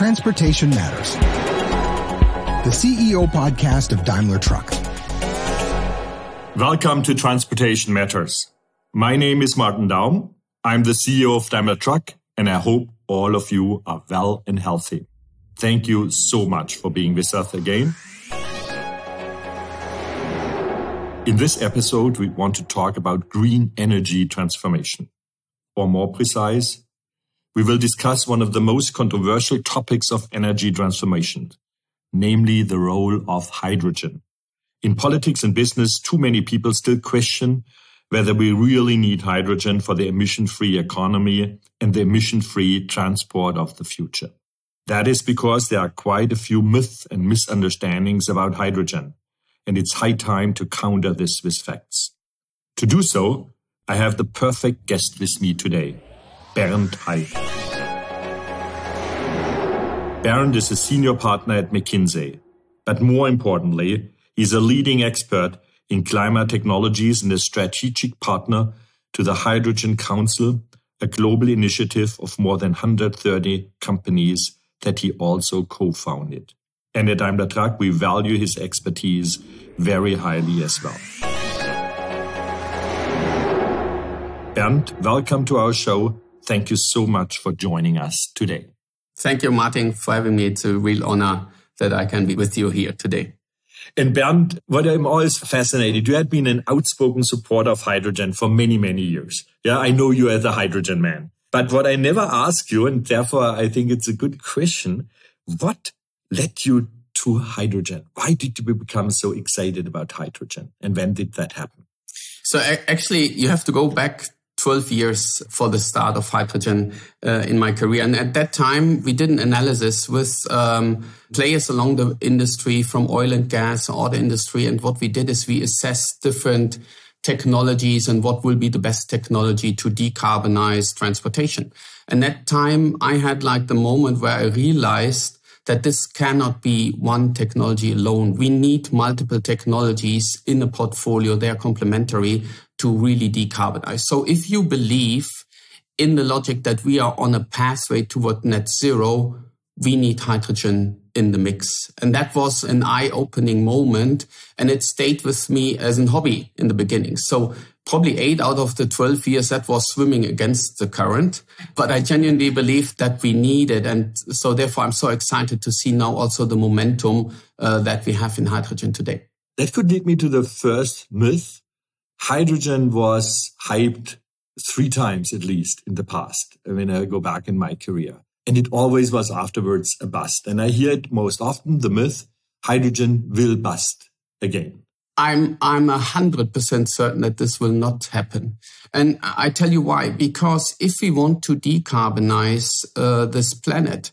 Transportation Matters, the CEO podcast of Daimler Truck. Welcome to Transportation Matters. My name is Martin Daum. I'm the CEO of Daimler Truck, and I hope all of you are well and healthy. Thank you so much for being with us again. In this episode, we want to talk about green energy transformation. Or more precise, we will discuss one of the most controversial topics of energy transformation, namely the role of hydrogen. In politics and business, too many people still question whether we really need hydrogen for the emission-free economy and the emission-free transport of the future. That is because there are quite a few myths and misunderstandings about hydrogen, and it's high time to counter this with facts. To do so, I have the perfect guest with me today. Bernd Heid. Bernd is a senior partner at McKinsey, but more importantly, he's a leading expert in climate technologies and a strategic partner to the Hydrogen Council, a global initiative of more than 130 companies that he also co-founded. And at Daimler Truck, we value his expertise very highly as well. Bernd, welcome to our show Thank you so much for joining us today. Thank you, Martin, for having me. It's a real honor that I can be with you here today. And Bernd, what I'm always fascinated, you had been an outspoken supporter of hydrogen for many, many years. Yeah, I know you as a hydrogen man. But what I never ask you, and therefore I think it's a good question, what led you to hydrogen? Why did you become so excited about hydrogen? And when did that happen? So actually, you have to go back 12 years for the start of hydrogen uh, in my career. And at that time, we did an analysis with um, players along the industry from oil and gas, the industry. And what we did is we assessed different technologies and what will be the best technology to decarbonize transportation. And that time, I had like the moment where I realized that this cannot be one technology alone. We need multiple technologies in a portfolio. They are complementary to really decarbonize. So if you believe in the logic that we are on a pathway toward net zero, we need hydrogen in the mix. And that was an eye opening moment. And it stayed with me as a hobby in the beginning. So probably eight out of the 12 years that was swimming against the current. But I genuinely believe that we need it. And so therefore, I'm so excited to see now also the momentum uh, that we have in hydrogen today. That could lead me to the first myth hydrogen was hyped three times at least in the past when I go back in my career. And it always was afterwards a bust. And I hear it most often, the myth, hydrogen will bust again. I'm I'm a hundred percent certain that this will not happen, and I tell you why. Because if we want to decarbonize uh, this planet,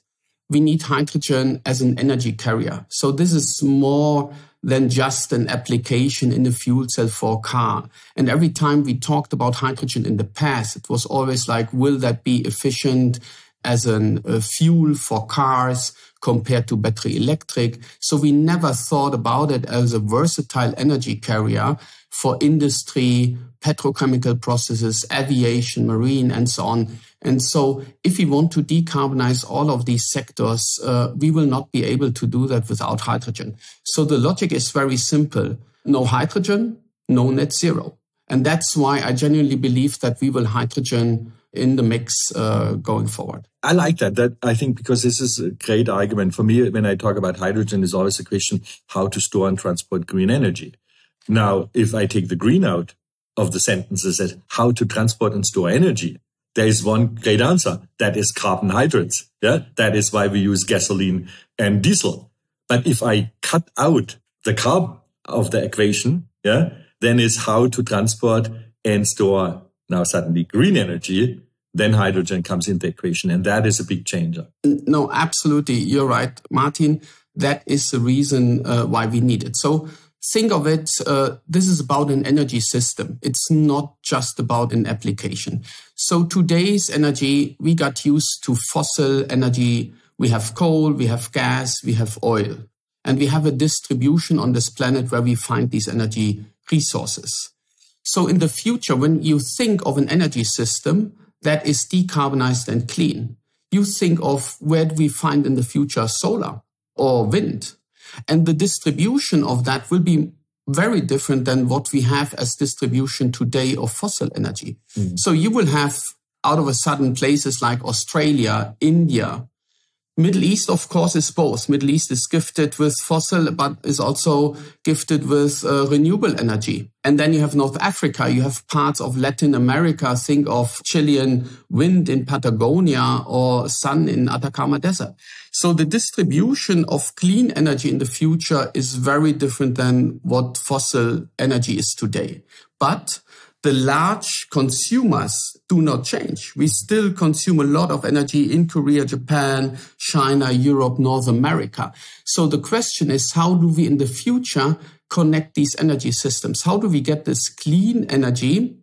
we need hydrogen as an energy carrier. So this is more than just an application in a fuel cell for a car. And every time we talked about hydrogen in the past, it was always like, will that be efficient as a fuel for cars compared to battery electric? So we never thought about it as a versatile energy carrier for industry, petrochemical processes, aviation, marine, and so on. And so, if we want to decarbonize all of these sectors, uh, we will not be able to do that without hydrogen. So, the logic is very simple no hydrogen, no net zero. And that's why I genuinely believe that we will hydrogen in the mix uh, going forward. I like that. That I think because this is a great argument for me. When I talk about hydrogen, is always a question how to store and transport green energy. Now, if I take the green out of the sentences, that how to transport and store energy, there is one great answer. That is carbohydrates. Yeah. That is why we use gasoline and diesel. But if I cut out the carbon of the equation, yeah, then is how to transport and store now suddenly green energy. Then hydrogen comes into the equation. And that is a big changer. No, absolutely. You're right, Martin. That is the reason uh, why we need it. So think of it, uh, this is about an energy system. It's not just about an application. So today's energy, we got used to fossil energy. We have coal, we have gas, we have oil. And we have a distribution on this planet where we find these energy resources. So in the future, when you think of an energy system that is decarbonized and clean, you think of where do we find in the future solar or wind? And the distribution of that will be very different than what we have as distribution today of fossil energy. Mm. So you will have out of a sudden places like Australia, India, Middle East, of course, is both. Middle East is gifted with fossil, but is also gifted with uh, renewable energy. And then you have North Africa. You have parts of Latin America. Think of Chilean wind in Patagonia or sun in Atacama Desert. So the distribution of clean energy in the future is very different than what fossil energy is today. But the large consumers do not change. We still consume a lot of energy in Korea, Japan, China, Europe, North America. So the question is, how do we in the future connect these energy systems? How do we get this clean energy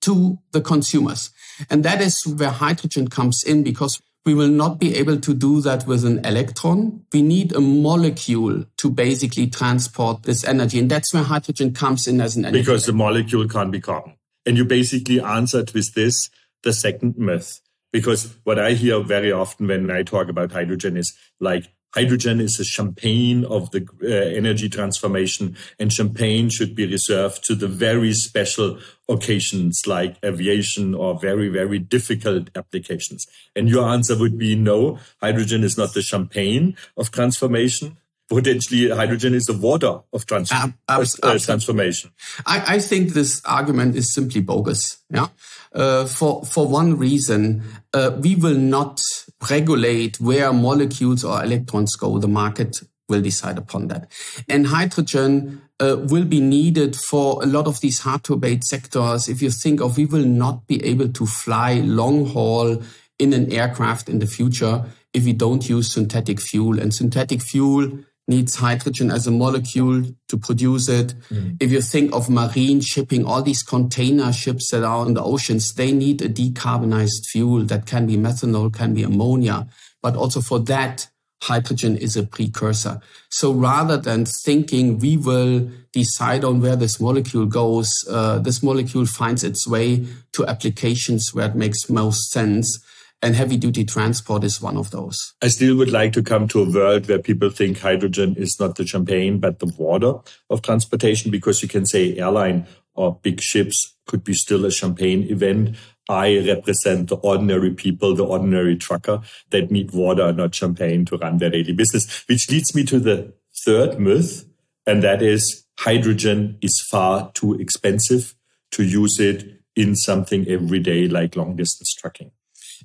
to the consumers? And that is where hydrogen comes in because we will not be able to do that with an electron. We need a molecule to basically transport this energy. And that's where hydrogen comes in as an energy. Because the molecule can't be carbon. And you basically answered with this the second myth. Because what I hear very often when I talk about hydrogen is like, hydrogen is a champagne of the uh, energy transformation and champagne should be reserved to the very special occasions like aviation or very, very difficult applications. And your answer would be no, hydrogen is not the champagne of transformation potentially hydrogen is the water of trans- uh, uh, transformation. I, I, think this argument is simply bogus. Yeah, uh, for for one reason, uh, we will not regulate where molecules or electrons go. The market will decide upon that, and hydrogen. Uh, will be needed for a lot of these hard to abate sectors. If you think of, we will not be able to fly long haul in an aircraft in the future if we don't use synthetic fuel. And synthetic fuel needs hydrogen as a molecule to produce it. Mm. If you think of marine shipping, all these container ships that are in the oceans, they need a decarbonized fuel that can be methanol, can be ammonia. But also for that, hydrogen is a precursor. So rather than thinking we will decide on where this molecule goes, uh, this molecule finds its way to applications where it makes most sense. And heavy duty transport is one of those. I still would like to come to a world where people think hydrogen is not the champagne, but the water of transportation, because you can say airline or big ships could be still a champagne event. I represent the ordinary people, the ordinary trucker that need water, not champagne to run their daily business, which leads me to the third myth. And that is hydrogen is far too expensive to use it in something everyday like long distance trucking.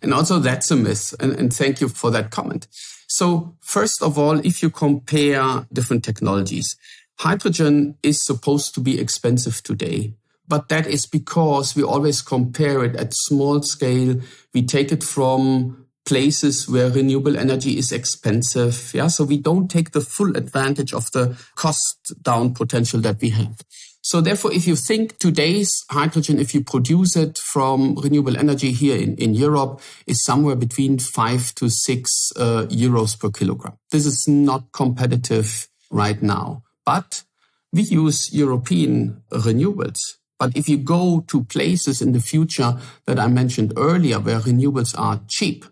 And also that's a myth. And, and thank you for that comment. So first of all, if you compare different technologies, hydrogen is supposed to be expensive today. But that is because we always compare it at small scale. We take it from places where renewable energy is expensive. Yeah. So we don't take the full advantage of the cost down potential that we have. So therefore, if you think today's hydrogen, if you produce it from renewable energy here in, in Europe, is somewhere between five to six uh, euros per kilogram. This is not competitive right now, but we use European renewables. But if you go to places in the future that I mentioned earlier where renewables are cheap,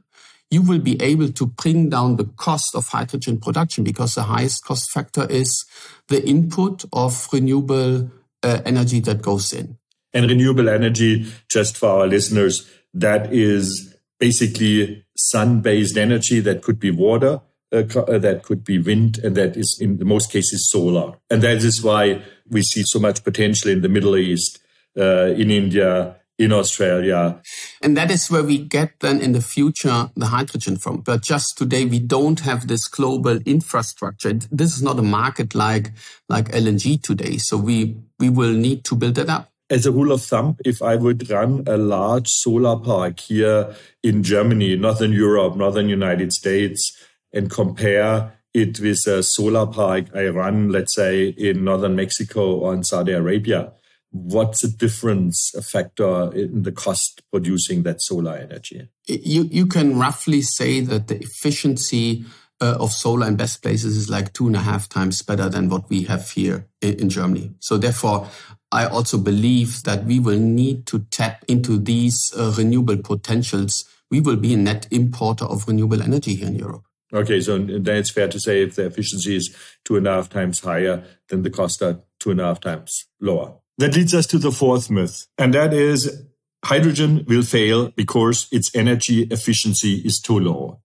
you will be able to bring down the cost of hydrogen production because the highest cost factor is the input of renewable uh, energy that goes in. And renewable energy, just for our listeners, that is basically sun based energy that could be water. Uh, uh, that could be wind, and that is in the most cases solar. And that is why we see so much potential in the Middle East, uh, in India, in Australia. And that is where we get then in the future the hydrogen from. But just today we don't have this global infrastructure. This is not a market like like LNG today. So we we will need to build it up. As a rule of thumb, if I would run a large solar park here in Germany, Northern Europe, Northern United States, and compare it with a solar park I run, let's say, in Northern Mexico or in Saudi Arabia, what's the difference a factor in the cost producing that solar energy? You, you can roughly say that the efficiency uh, of solar in best places is like two and a half times better than what we have here in, in Germany. So therefore, I also believe that we will need to tap into these uh, renewable potentials we will be a net importer of renewable energy here in Europe. Okay, so then it's fair to say if the efficiency is two and a half times higher, then the costs are two and a half times lower. That leads us to the fourth myth, and that is hydrogen will fail because its energy efficiency is too low.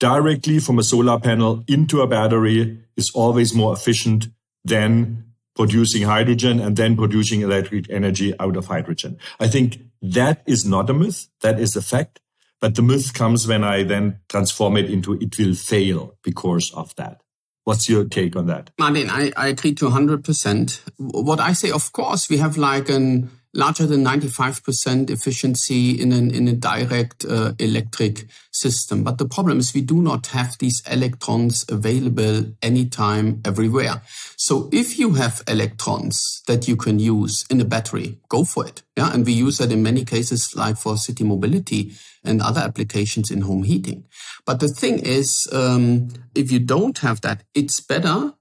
Directly from a solar panel into a battery is always more efficient than producing hydrogen and then producing electric energy out of hydrogen. I think that is not a myth. That is a fact. But the myth comes when I then transform it into it will fail because of that. What's your take on that? Martin, I, I agree to 100%. What I say, of course, we have like an larger than 95% efficiency in an in a direct uh, electric system. But the problem is we do not have these electrons available anytime, everywhere. So if you have electrons that you can use in a battery, go for it. Yeah, and we use that in many cases, like for city mobility and other applications in home heating. But the thing is, um, if you don't have that, it's better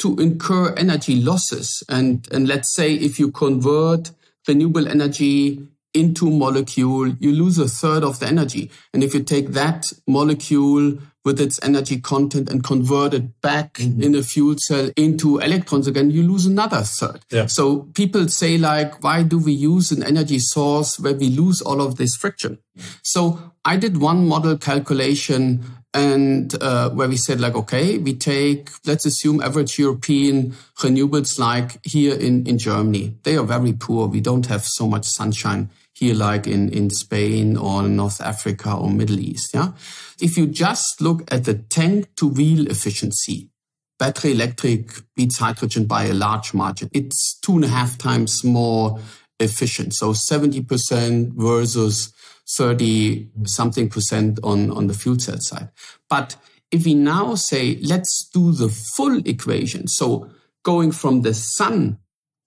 to incur energy losses. And and let's say if you convert renewable energy into molecule, you lose a third of the energy. And if you take that molecule with its energy content and convert it back mm-hmm. in a fuel cell into electrons again, you lose another third. Yeah. So people say like, why do we use an energy source where we lose all of this friction? So I did one model calculation and uh, where we said like, okay, we take, let's assume average European renewables like here in, in Germany. They are very poor. We don't have so much sunshine here like in, in Spain or North Africa or Middle East. Yeah. If you just look at the tank to wheel efficiency, battery electric beats hydrogen by a large margin. It's two and a half times more efficient. So 70% versus 30 something percent on, on the fuel cell side. But if we now say, let's do the full equation. So going from the sun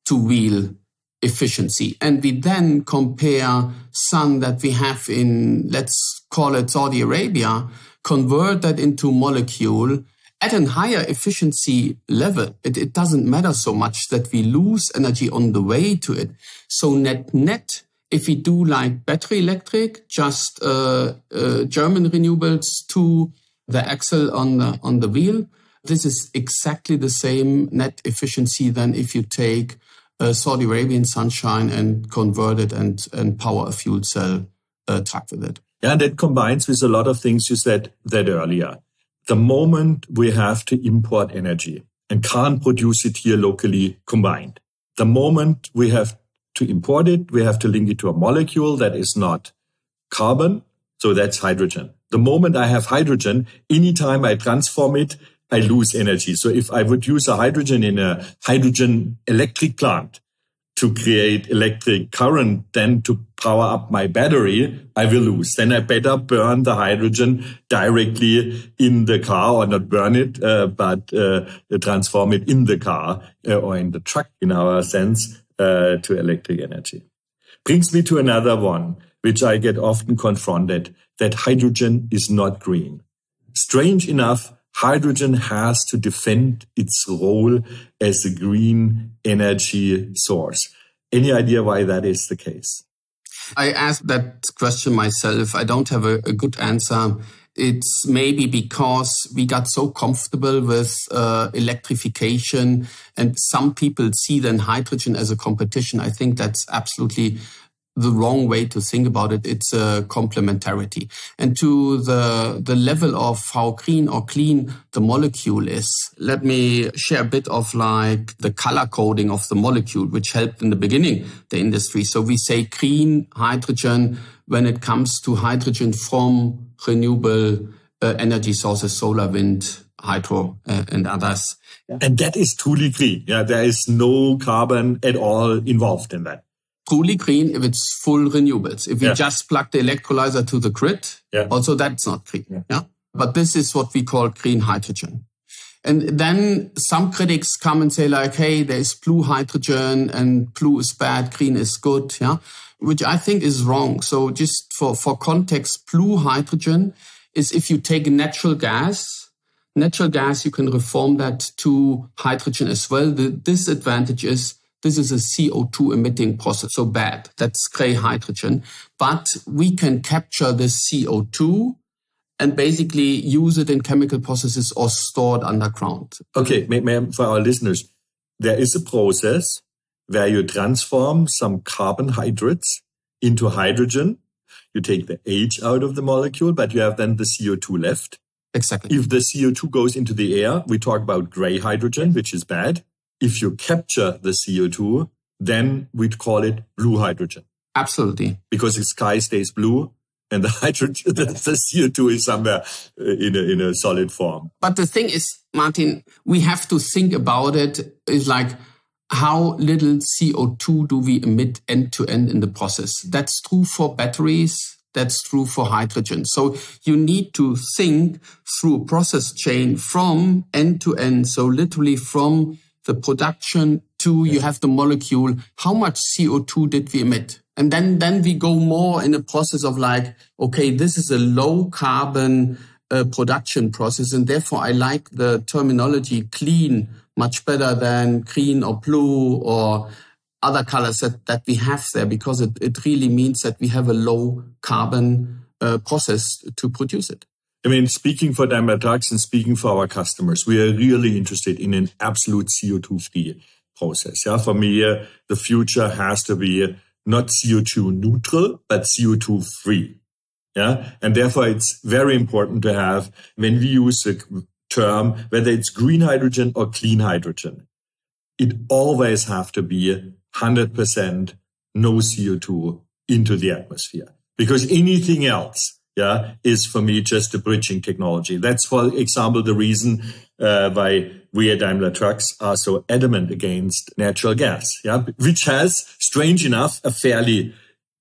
to wheel efficiency. And we then compare sun that we have in, let's call it Saudi Arabia, convert that into molecule at a higher efficiency level. It, it doesn't matter so much that we lose energy on the way to it. So net net, if we do like battery electric, just uh, uh, German renewables to the axle on the on the wheel, this is exactly the same net efficiency than if you take uh, Saudi Arabian sunshine and convert it and and power a fuel cell uh, truck with it. Yeah, and that combines with a lot of things you said that earlier. The moment we have to import energy and can't produce it here locally combined, the moment we have to import it, we have to link it to a molecule that is not carbon. So that's hydrogen. The moment I have hydrogen, anytime I transform it, I lose energy. So if I would use a hydrogen in a hydrogen electric plant to create electric current, then to power up my battery, I will lose. Then I better burn the hydrogen directly in the car or not burn it, uh, but uh, transform it in the car uh, or in the truck in our sense uh, to electric energy. Brings me to another one, which I get often confronted, that hydrogen is not green. Strange enough, hydrogen has to defend its role as a green energy source. Any idea why that is the case? I asked that question myself. I don't have a, a good answer. It's maybe because we got so comfortable with uh, electrification and some people see then hydrogen as a competition. I think that's absolutely the wrong way to think about it. It's a complementarity. And to the, the level of how green or clean the molecule is, let me share a bit of like the color coding of the molecule, which helped in the beginning the industry. So we say green hydrogen when it comes to hydrogen from renewable uh, energy sources, solar, wind, hydro, uh, and others. And that is truly green. Yeah, there is no carbon at all involved in that truly green if it's full renewables. If we yeah. just plug the electrolyzer to the grid, yeah. also that's not green. Yeah. yeah. But this is what we call green hydrogen. And then some critics come and say like, hey, there's blue hydrogen and blue is bad, green is good. Yeah. Which I think is wrong. So just for, for context, blue hydrogen is if you take natural gas, natural gas, you can reform that to hydrogen as well. The disadvantage is this is a CO2 emitting process, so bad. That's gray hydrogen. But we can capture the CO2 and basically use it in chemical processes or stored underground. Okay, for our listeners, there is a process where you transform some carbohydrates into hydrogen. You take the H out of the molecule, but you have then the CO2 left. Exactly. If the CO2 goes into the air, we talk about gray hydrogen, which is bad. If you capture the CO2, then we'd call it blue hydrogen. Absolutely. Because the sky stays blue and the hydrogen, the, CO2 is somewhere uh, in a, in a solid form. But the thing is, Martin, we have to think about it is like, how little CO2 do we emit end to end in the process? That's true for batteries. That's true for hydrogen. So you need to think through a process chain from end to end. So literally from the production to you have the molecule. How much CO2 did we emit? And then, then we go more in a process of like, okay, this is a low carbon uh, production process. And therefore I like the terminology clean much better than green or blue or other colors that, that we have there because it, it really means that we have a low carbon uh, process to produce it. I mean, speaking for Daimler Trucks and speaking for our customers, we are really interested in an absolute CO2 free process. Yeah, for me, uh, the future has to be not CO2 neutral, but CO2 free. Yeah. And therefore it's very important to have, when we use the term, whether it's green hydrogen or clean hydrogen, it always have to be 100% no CO2 into the atmosphere because anything else yeah, is for me just a bridging technology. That's, for example, the reason uh, why we at Daimler Trucks are so adamant against natural gas, yeah, which has, strange enough, a fairly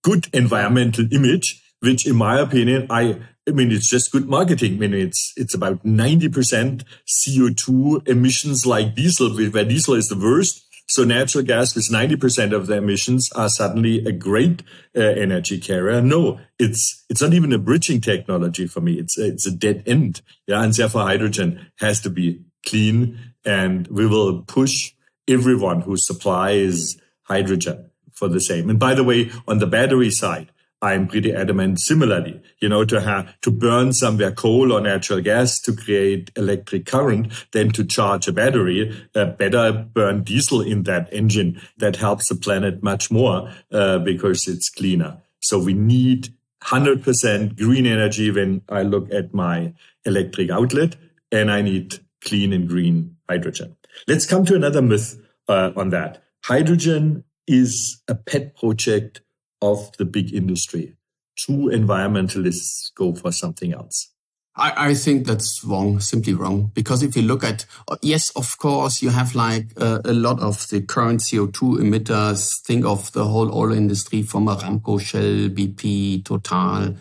good environmental image, which in my opinion, I, I mean, it's just good marketing. I mean, it's, it's about 90% CO2 emissions like diesel, where diesel is the worst. So natural gas with 90% of the emissions are suddenly a great uh, energy carrier. No, it's, it's not even a bridging technology for me. It's, it's a dead end. Yeah. And therefore hydrogen has to be clean and we will push everyone who supplies hydrogen for the same. And by the way, on the battery side, I'm pretty adamant similarly, you know, to have, to burn somewhere coal or natural gas to create electric current than to charge a battery. Uh, better burn diesel in that engine. That helps the planet much more, uh, because it's cleaner. So we need 100% green energy when I look at my electric outlet and I need clean and green hydrogen. Let's come to another myth uh, on that. Hydrogen is a pet project of the big industry. True environmentalists go for something else. I, I, think that's wrong, simply wrong. Because if you look at, yes, of course, you have like uh, a lot of the current CO2 emitters. Think of the whole oil industry from Aramco, Shell, BP, Total,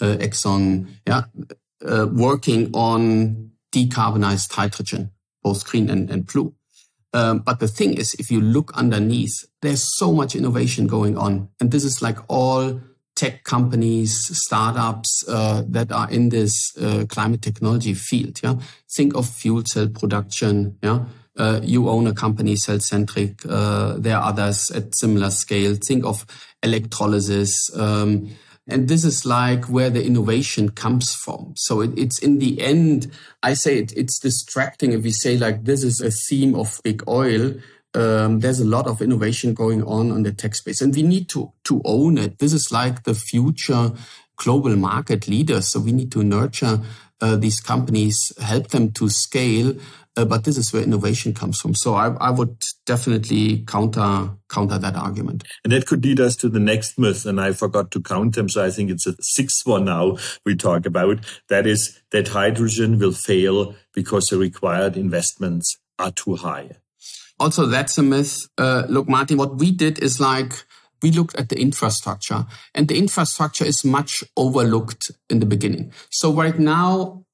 uh, Exxon, yeah, uh, working on decarbonized hydrogen, both green and, and blue. Um, but the thing is, if you look underneath, there's so much innovation going on. And this is like all tech companies, startups uh, that are in this uh, climate technology field. Yeah, think of fuel cell production. Yeah, uh, you own a company, Cellcentric. Uh, there are others at similar scale. Think of electrolysis. Um, and this is like where the innovation comes from. So it, it's in the end, I say it, it's distracting if we say like this is a theme of big oil. Um, there's a lot of innovation going on on the tech space and we need to, to own it. This is like the future global market leaders. So we need to nurture uh, these companies, help them to scale uh, but this is where innovation comes from. So I, I would definitely counter counter that argument. And that could lead us to the next myth, and I forgot to count them. So I think it's a sixth one now we talk about. That is that hydrogen will fail because the required investments are too high. Also, that's a myth. Uh, look, Martin, what we did is like we looked at the infrastructure and the infrastructure is much overlooked in the beginning. So right now,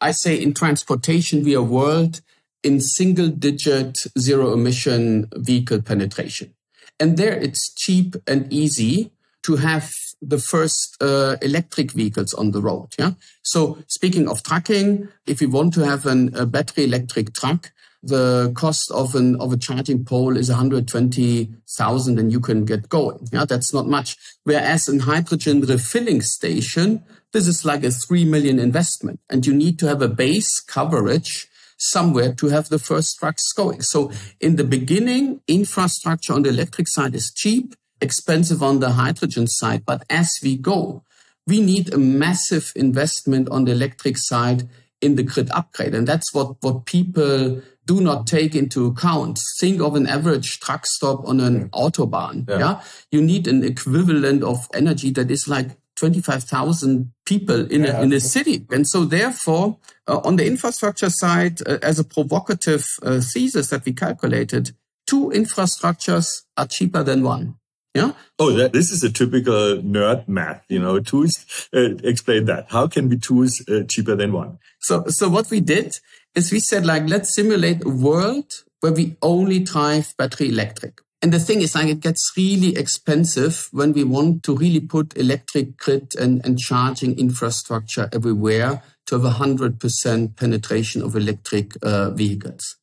I say in transportation, we are world in single digit zero emission vehicle penetration. And there it's cheap and easy to have the first uh, electric vehicles on the road. Yeah. So speaking of trucking, if we want to have an, a battery electric truck, the cost of an of a charging pole is 120,000 and you can get going. Yeah, that's not much. Whereas in hydrogen refilling station, this is like a 3 million investment and you need to have a base coverage somewhere to have the first trucks going. So in the beginning, infrastructure on the electric side is cheap, expensive on the hydrogen side. But as we go, we need a massive investment on the electric side in the grid upgrade. And that's what, what people do not take into account. Think of an average truck stop on an autobahn. Yeah. yeah? You need an equivalent of energy that is like 25,000 people in, yeah. a, in a city. And so therefore, uh, on the infrastructure side, uh, as a provocative uh, thesis that we calculated, two infrastructures are cheaper than one. Yeah. Oh, that, this is a typical nerd math. You know, two is uh, explain that. How can be two is uh, cheaper than one? So, so what we did is we said like, let's simulate a world where we only drive battery electric. And the thing is like, it gets really expensive when we want to really put electric grid and, and charging infrastructure everywhere to have a hundred percent penetration of electric uh, vehicles.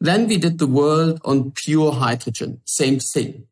Then we did the world on pure hydrogen. Same thing.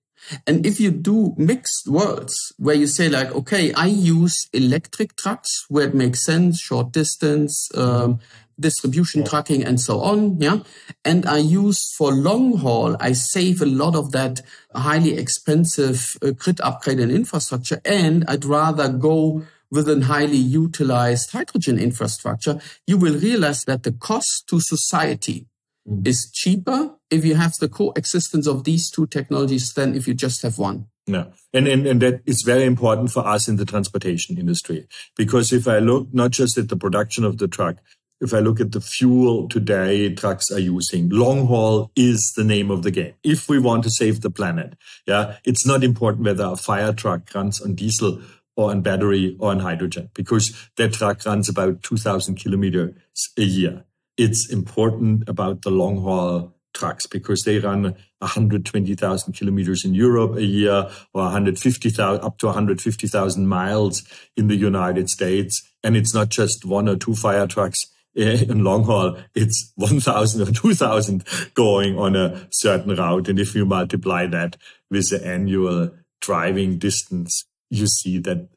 And if you do mixed worlds where you say like, okay, I use electric trucks where it makes sense, short distance, um, distribution yeah. trucking and so on. Yeah. And I use for long haul, I save a lot of that highly expensive uh, grid upgrade and infrastructure. And I'd rather go with a highly utilized hydrogen infrastructure. You will realize that the cost to society mm. is cheaper if you have the coexistence of these two technologies than if you just have one. Yeah. And, and, and that is very important for us in the transportation industry. Because if I look not just at the production of the truck, if I look at the fuel today trucks are using, long haul is the name of the game. If we want to save the planet, yeah, it's not important whether a fire truck runs on diesel or on battery or on hydrogen because that truck runs about 2000 kilometers a year it's important about the long haul trucks because they run 120,000 kilometers in Europe a year or 150,000 up to 150,000 miles in the United States. And it's not just one or two fire trucks eh, in long haul. It's 1,000 or 2,000 going on a certain route. And if you multiply that with the annual driving distance, you see that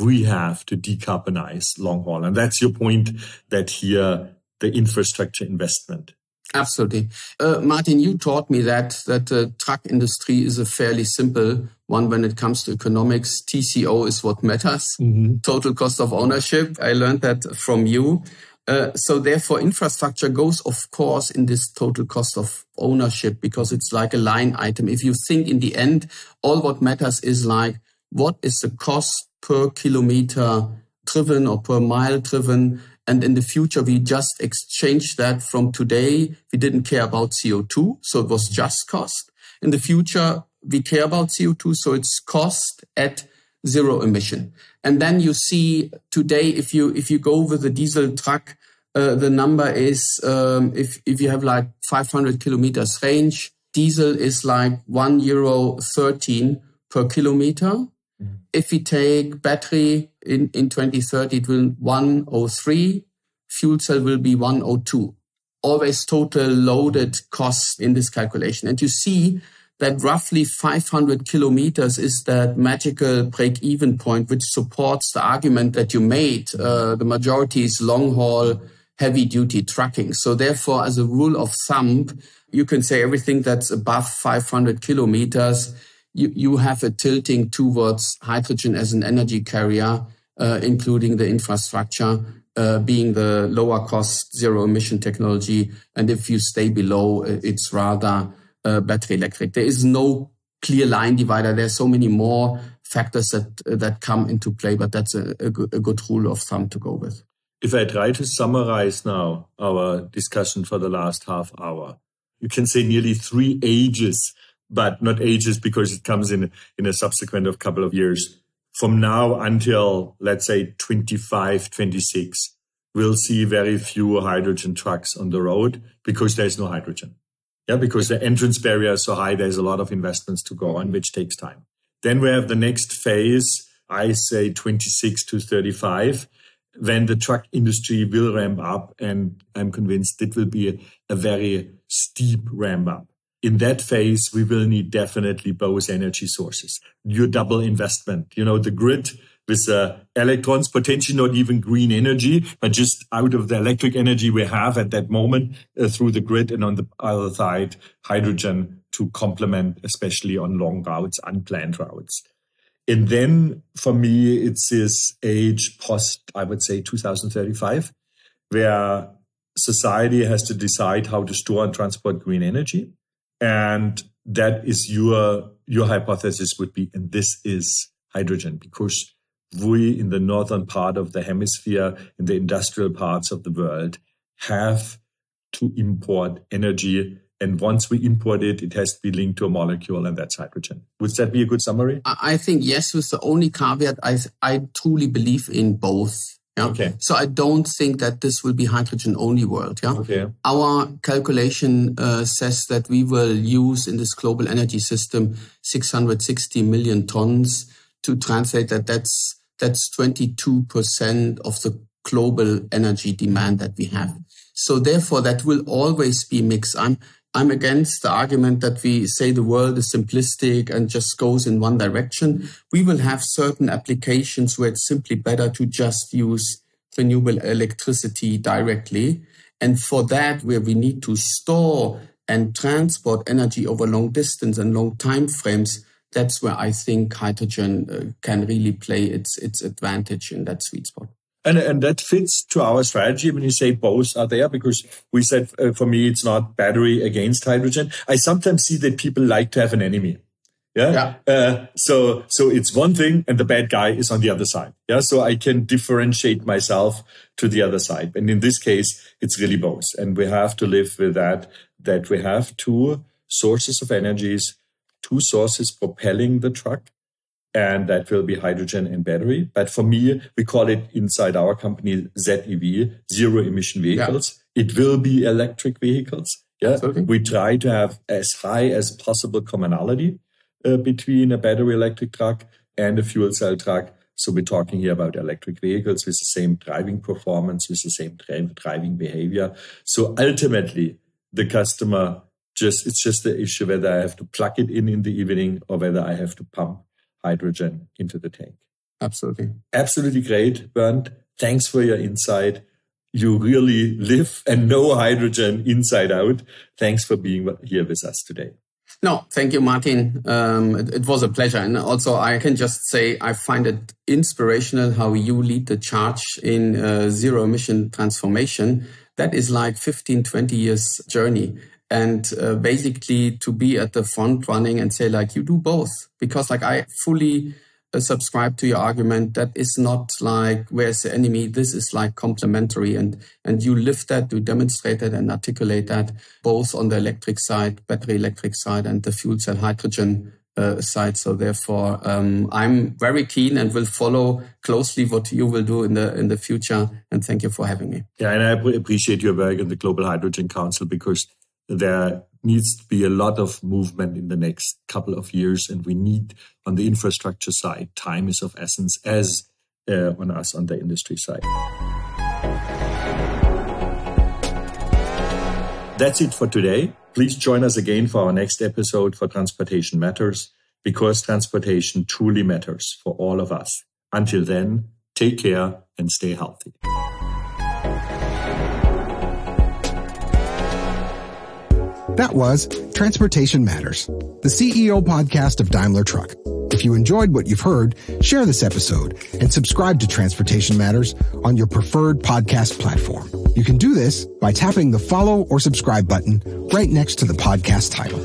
we have to decarbonize long haul. And that's your point that here the infrastructure investment. Absolutely. Uh, Martin, you taught me that, that the truck industry is a fairly simple one when it comes to economics. TCO is what matters. Mm-hmm. Total cost of ownership. I learned that from you. Uh, so therefore infrastructure goes, of course, in this total cost of ownership because it's like a line item. If you think in the end, all what matters is like, what is the cost per kilometer driven or per mile driven and in the future, we just exchange that from today. We didn't care about CO2. So it was just cost. In the future, we care about CO2. So it's cost at zero emission. And then you see today, if you, if you go with a diesel truck, uh, the number is, um, if, if you have like 500 kilometers range, diesel is like one euro 13 per kilometer. If we take battery in, in 2030, it will 103. Fuel cell will be 102. Always total loaded cost in this calculation. And you see that roughly 500 kilometers is that magical break even point, which supports the argument that you made. Uh, the majority is long haul, heavy duty trucking. So therefore, as a rule of thumb, you can say everything that's above 500 kilometers you, you have a tilting towards hydrogen as an energy carrier, uh, including the infrastructure. Uh, being the lower cost zero emission technology. And if you stay below, it's rather uh, battery electric. There is no clear line divider. There's so many more factors that that come into play, but that's a, a, good, a good rule of thumb to go with. If I try to summarize now our discussion for the last half hour, you can say nearly three ages but not ages because it comes in in a subsequent of couple of years. From now until let's say 25, 26, we'll see very few hydrogen trucks on the road because there's no hydrogen. Yeah, because the entrance barrier is so high, there's a lot of investments to go on, mm-hmm. which takes time. Then we have the next phase, I say 26 to 35, when the truck industry will ramp up. And I'm convinced it will be a, a very steep ramp up. In that phase, we will need definitely both energy sources. Your double investment, you know, the grid with uh, electrons, potentially not even green energy, but just out of the electric energy we have at that moment uh, through the grid, and on the other side, hydrogen to complement, especially on long routes, unplanned routes. And then for me, it's this age post, I would say 2035, where society has to decide how to store and transport green energy. And that is your, your hypothesis would be, and this is hydrogen because we in the northern part of the hemisphere, in the industrial parts of the world, have to import energy. And once we import it, it has to be linked to a molecule, and that's hydrogen. Would that be a good summary? I think yes, with the only caveat, I, I truly believe in both. Yeah? Okay. So I don't think that this will be hydrogen only world. Yeah. Okay. Our calculation uh, says that we will use in this global energy system 660 million tons. To translate that, that's that's 22% of the global energy demand that we have. So therefore, that will always be mixed. I'm, I'm against the argument that we say the world is simplistic and just goes in one direction. We will have certain applications where it's simply better to just use renewable electricity directly. And for that, where we need to store and transport energy over long distance and long time frames, that's where I think hydrogen uh, can really play its its advantage in that sweet spot. And, and that fits to our strategy when you say both are there because we said uh, for me it's not battery against hydrogen. I sometimes see that people like to have an enemy. Yeah. yeah. Uh, so so it's one thing, and the bad guy is on the other side. Yeah. So I can differentiate myself to the other side, and in this case, it's really both, and we have to live with that. That we have two sources of energies two sources propelling the truck, and that will be hydrogen and battery. But for me, we call it inside our company ZEV, zero emission vehicles. Yeah. It will be electric vehicles. Yeah, Absolutely. we try to have as high as possible commonality uh, between a battery electric truck and a fuel cell truck. So we're talking here about electric vehicles with the same driving performance, with the same driving behavior. So ultimately, the customer just it's just the issue whether I have to plug it in in the evening or whether I have to pump hydrogen into the tank. Absolutely. Absolutely great, Bernd. Thanks for your insight. You really live and know hydrogen inside out. Thanks for being here with us today. No, thank you, Martin. Um, it, it, was a pleasure. And also, I can just say I find it inspirational how you lead the charge in uh, zero emission transformation. That is like 15, 20 years journey and uh, basically to be at the front running and say like you do both because like i fully uh, subscribe to your argument that is not like where's the enemy? This is like complementary and and you live that you demonstrate that and articulate that both on the electric side battery electric side and the fuel cell hydrogen uh, side. So therefore um, i'm very keen and will follow closely what you will do in the in the future. And thank you for having me. Yeah and i appreciate your work in the global hydrogen council because there needs to be a lot of movement in the next couple of years, and we need on the infrastructure side, time is of essence as uh, on us on the industry side. That's it for today. Please join us again for our next episode for Transportation Matters, because transportation truly matters for all of us. Until then, take care and stay healthy. That was Transportation Matters, the CEO podcast of Daimler Truck. If you enjoyed what you've heard, share this episode and subscribe to Transportation Matters on your preferred podcast platform. You can do this by tapping the follow or subscribe button right next to the podcast title.